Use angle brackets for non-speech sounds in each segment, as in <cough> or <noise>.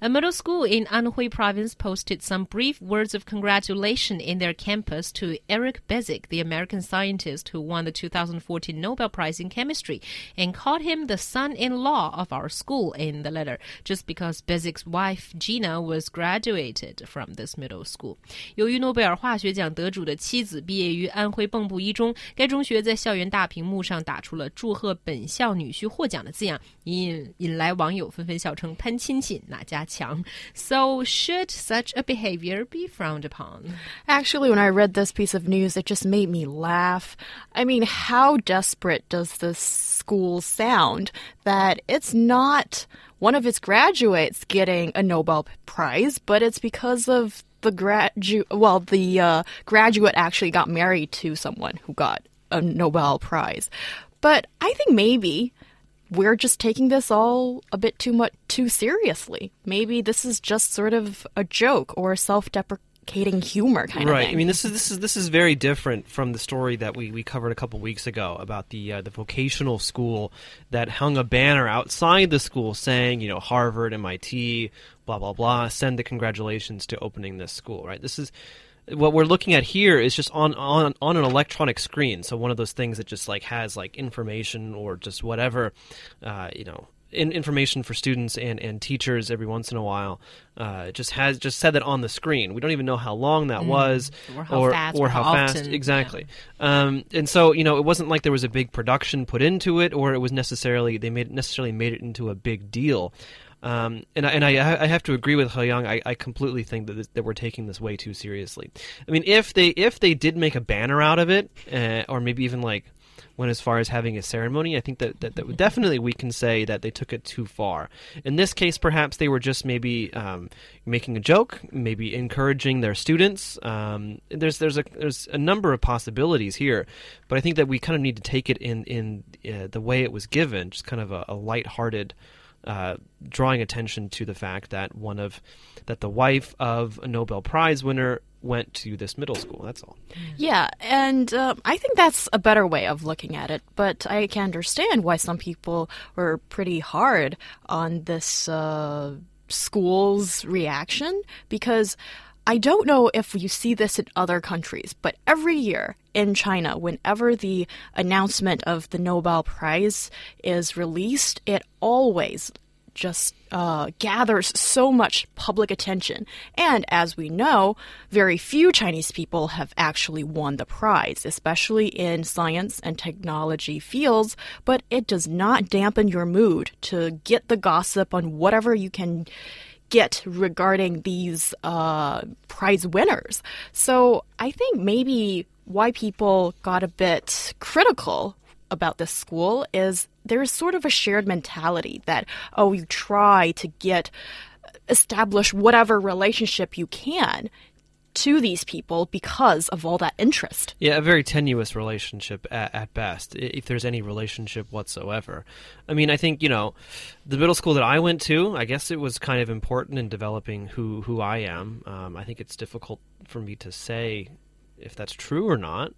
A middle school in Anhui province posted some brief words of congratulation in their campus to Eric Betzig, the American scientist who won the 2014 Nobel Prize in Chemistry, and called him the son-in-law of our school in the letter, just because Betzig's wife Gina was graduated from this middle school so, should such a behavior be frowned upon? Actually, when I read this piece of news, it just made me laugh. I mean, how desperate does this school sound that it's not one of its graduates getting a Nobel Prize, but it's because of the graduate, well, the uh, graduate actually got married to someone who got a Nobel Prize. But I think maybe we're just taking this all a bit too much too seriously. Maybe this is just sort of a joke or self-deprecating humor kind right. of thing. Right. I mean, this is this is this is very different from the story that we, we covered a couple weeks ago about the uh, the vocational school that hung a banner outside the school saying, you know, Harvard, MIT, blah blah blah, send the congratulations to opening this school. Right. This is what we're looking at here is just on on on an electronic screen. So one of those things that just like has like information or just whatever, uh, you know. In, information for students and, and teachers every once in a while. Uh, just has just said that on the screen. We don't even know how long that mm. was, or how or, fast, or how, how fast exactly. Yeah. Um, and so you know, it wasn't like there was a big production put into it, or it was necessarily they made necessarily made it into a big deal. Um, and I, and I, I have to agree with He Yang. I, I completely think that this, that we're taking this way too seriously. I mean, if they if they did make a banner out of it, uh, or maybe even like went as far as having a ceremony, I think that, that, that definitely we can say that they took it too far. In this case, perhaps they were just maybe um, making a joke, maybe encouraging their students. Um, there's there's a there's a number of possibilities here, but I think that we kind of need to take it in in uh, the way it was given, just kind of a, a lighthearted. Uh, drawing attention to the fact that one of that the wife of a Nobel Prize winner went to this middle school. That's all. Yeah, and uh, I think that's a better way of looking at it. But I can understand why some people were pretty hard on this uh, school's reaction because. I don't know if you see this in other countries, but every year in China, whenever the announcement of the Nobel Prize is released, it always just uh, gathers so much public attention. And as we know, very few Chinese people have actually won the prize, especially in science and technology fields. But it does not dampen your mood to get the gossip on whatever you can get regarding these uh, prize winners. So I think maybe why people got a bit critical about this school is there's sort of a shared mentality that, oh, you try to get establish whatever relationship you can to these people because of all that interest. Yeah, a very tenuous relationship at, at, best, if there's any relationship whatsoever. I mean, I think you know, the middle school that I went to, I guess it was kind of important in developing who who I am. Um, I think it's difficult for me to say if that's true or not.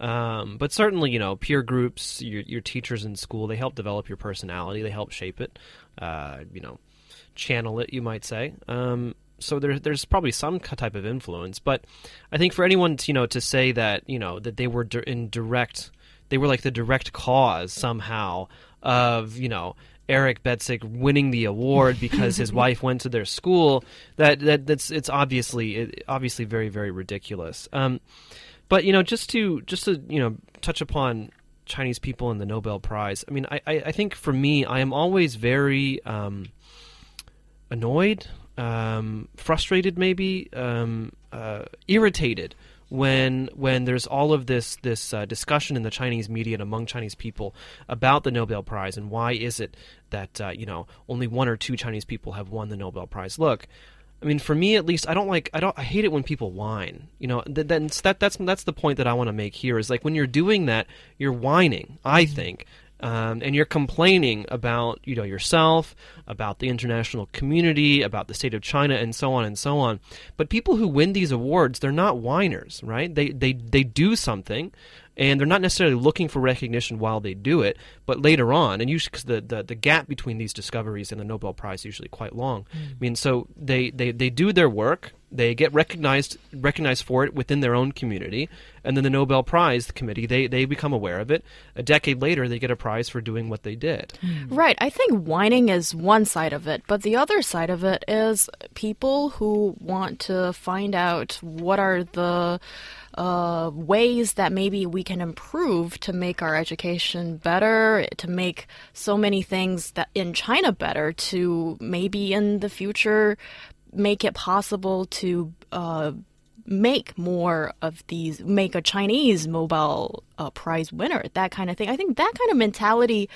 Um, but certainly, you know, peer groups, your, your teachers in school, they help develop your personality. They help shape it. Uh, you know, channel it, you might say. Um, so there, there's probably some type of influence. But I think for anyone, to, you know, to say that you know that they were in direct, they were like the direct cause somehow of you know Eric Betzig winning the award because his <laughs> wife went to their school. That that that's it's obviously obviously very very ridiculous. Um, but you know, just to just to you know touch upon Chinese people and the Nobel Prize. I mean, I I, I think for me, I am always very um, annoyed, um, frustrated, maybe um, uh, irritated when when there's all of this this uh, discussion in the Chinese media and among Chinese people about the Nobel Prize and why is it that uh, you know only one or two Chinese people have won the Nobel Prize. Look, I mean, for me at least, I don't like. I don't. I hate it when people whine. You know, th- then that that's that's the point that I want to make here. Is like when you're doing that, you're whining. I mm-hmm. think, um, and you're complaining about you know yourself, about the international community, about the state of China, and so on and so on. But people who win these awards, they're not whiners, right? They they they do something and they're not necessarily looking for recognition while they do it, but later on, and usually because the, the, the gap between these discoveries and the Nobel Prize is usually quite long. Mm. I mean, so they, they, they do their work, they get recognized recognized for it within their own community, and then the Nobel Prize committee they, they become aware of it. A decade later, they get a prize for doing what they did. Mm. Right. I think whining is one side of it, but the other side of it is people who want to find out what are the uh, ways that maybe we can improve to make our education better, to make so many things that in China better, to maybe in the future make it possible to uh, make more of these, make a Chinese Nobel uh, Prize winner, that kind of thing. I think that kind of mentality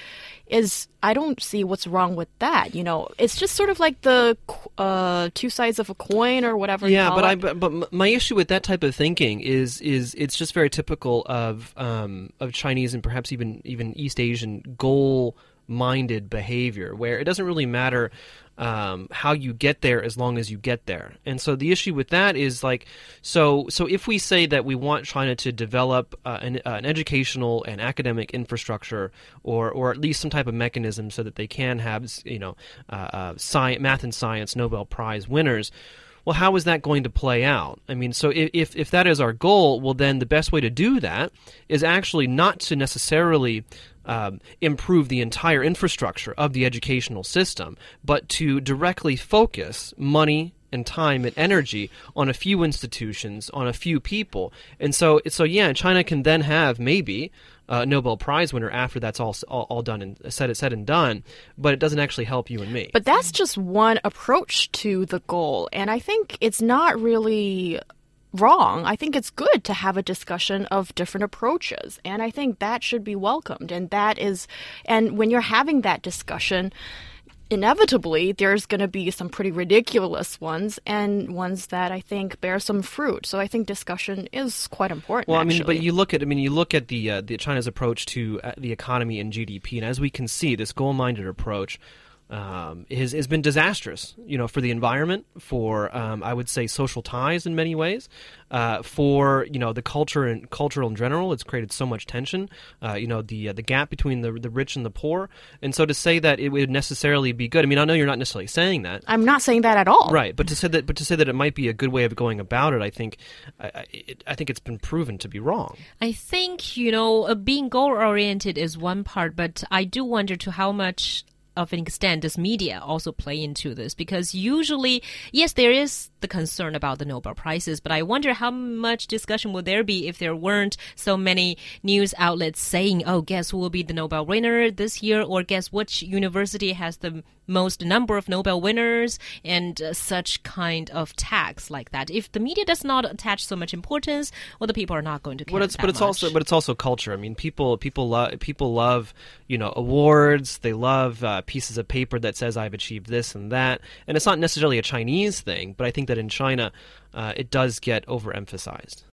is, I don't see what's wrong with that. You know, it's just sort of like the uh, two sides of a coin or whatever. Yeah, but it. I but, but my issue with that type of thinking is is it's just very typical of um, of Chinese and perhaps even even East Asian goal minded behavior where it doesn't really matter um, how you get there as long as you get there. And so the issue with that is like, so so if we say that we want China to develop uh, an, uh, an, educational and academic infrastructure, or or at least some type of mechanism so that they can have you know uh, uh science, math and science Nobel Prize winners well, how is that going to play out? I mean, so if, if that is our goal, well, then the best way to do that is actually not to necessarily um, improve the entire infrastructure of the educational system, but to directly focus money and time and energy on a few institutions, on a few people. And so, so yeah, China can then have maybe a Nobel Prize winner after that's all, all, all done and said, said and done, but it doesn't actually help you and me. But that's just one approach to the goal. And I think it's not really wrong. I think it's good to have a discussion of different approaches. And I think that should be welcomed. And that is, and when you're having that discussion, inevitably there's going to be some pretty ridiculous ones and ones that I think bear some fruit. So I think discussion is quite important. Well, I mean, but you look at I mean, you look at the uh, the China's approach to uh, the economy and GDP, and as we can see, this goal-minded approach um, has, has been disastrous, you know, for the environment, for um, I would say social ties in many ways, uh, for you know the culture and cultural in general. It's created so much tension, uh, you know, the uh, the gap between the the rich and the poor, and so to say that it would necessarily be good. I mean, I know you're not necessarily saying that. I'm not saying that at all. Right, but to say that, but to say that it might be a good way of going about it, I think, I, it, I think it's been proven to be wrong. I think you know, uh, being goal oriented is one part, but I do wonder to how much of an extent does media also play into this? Because usually, yes, there is the concern about the Nobel Prizes, but I wonder how much discussion would there be if there weren't so many news outlets saying, oh, guess who will be the Nobel winner this year, or guess which university has the most number of Nobel winners, and uh, such kind of tags like that. If the media does not attach so much importance, well, the people are not going to care. But it's, but it's much. also but it's also culture. I mean, people people love people love you know awards. They love uh, pieces of paper that says I've achieved this and that, and it's not necessarily a Chinese thing, but I think that in China, uh, it does get overemphasized.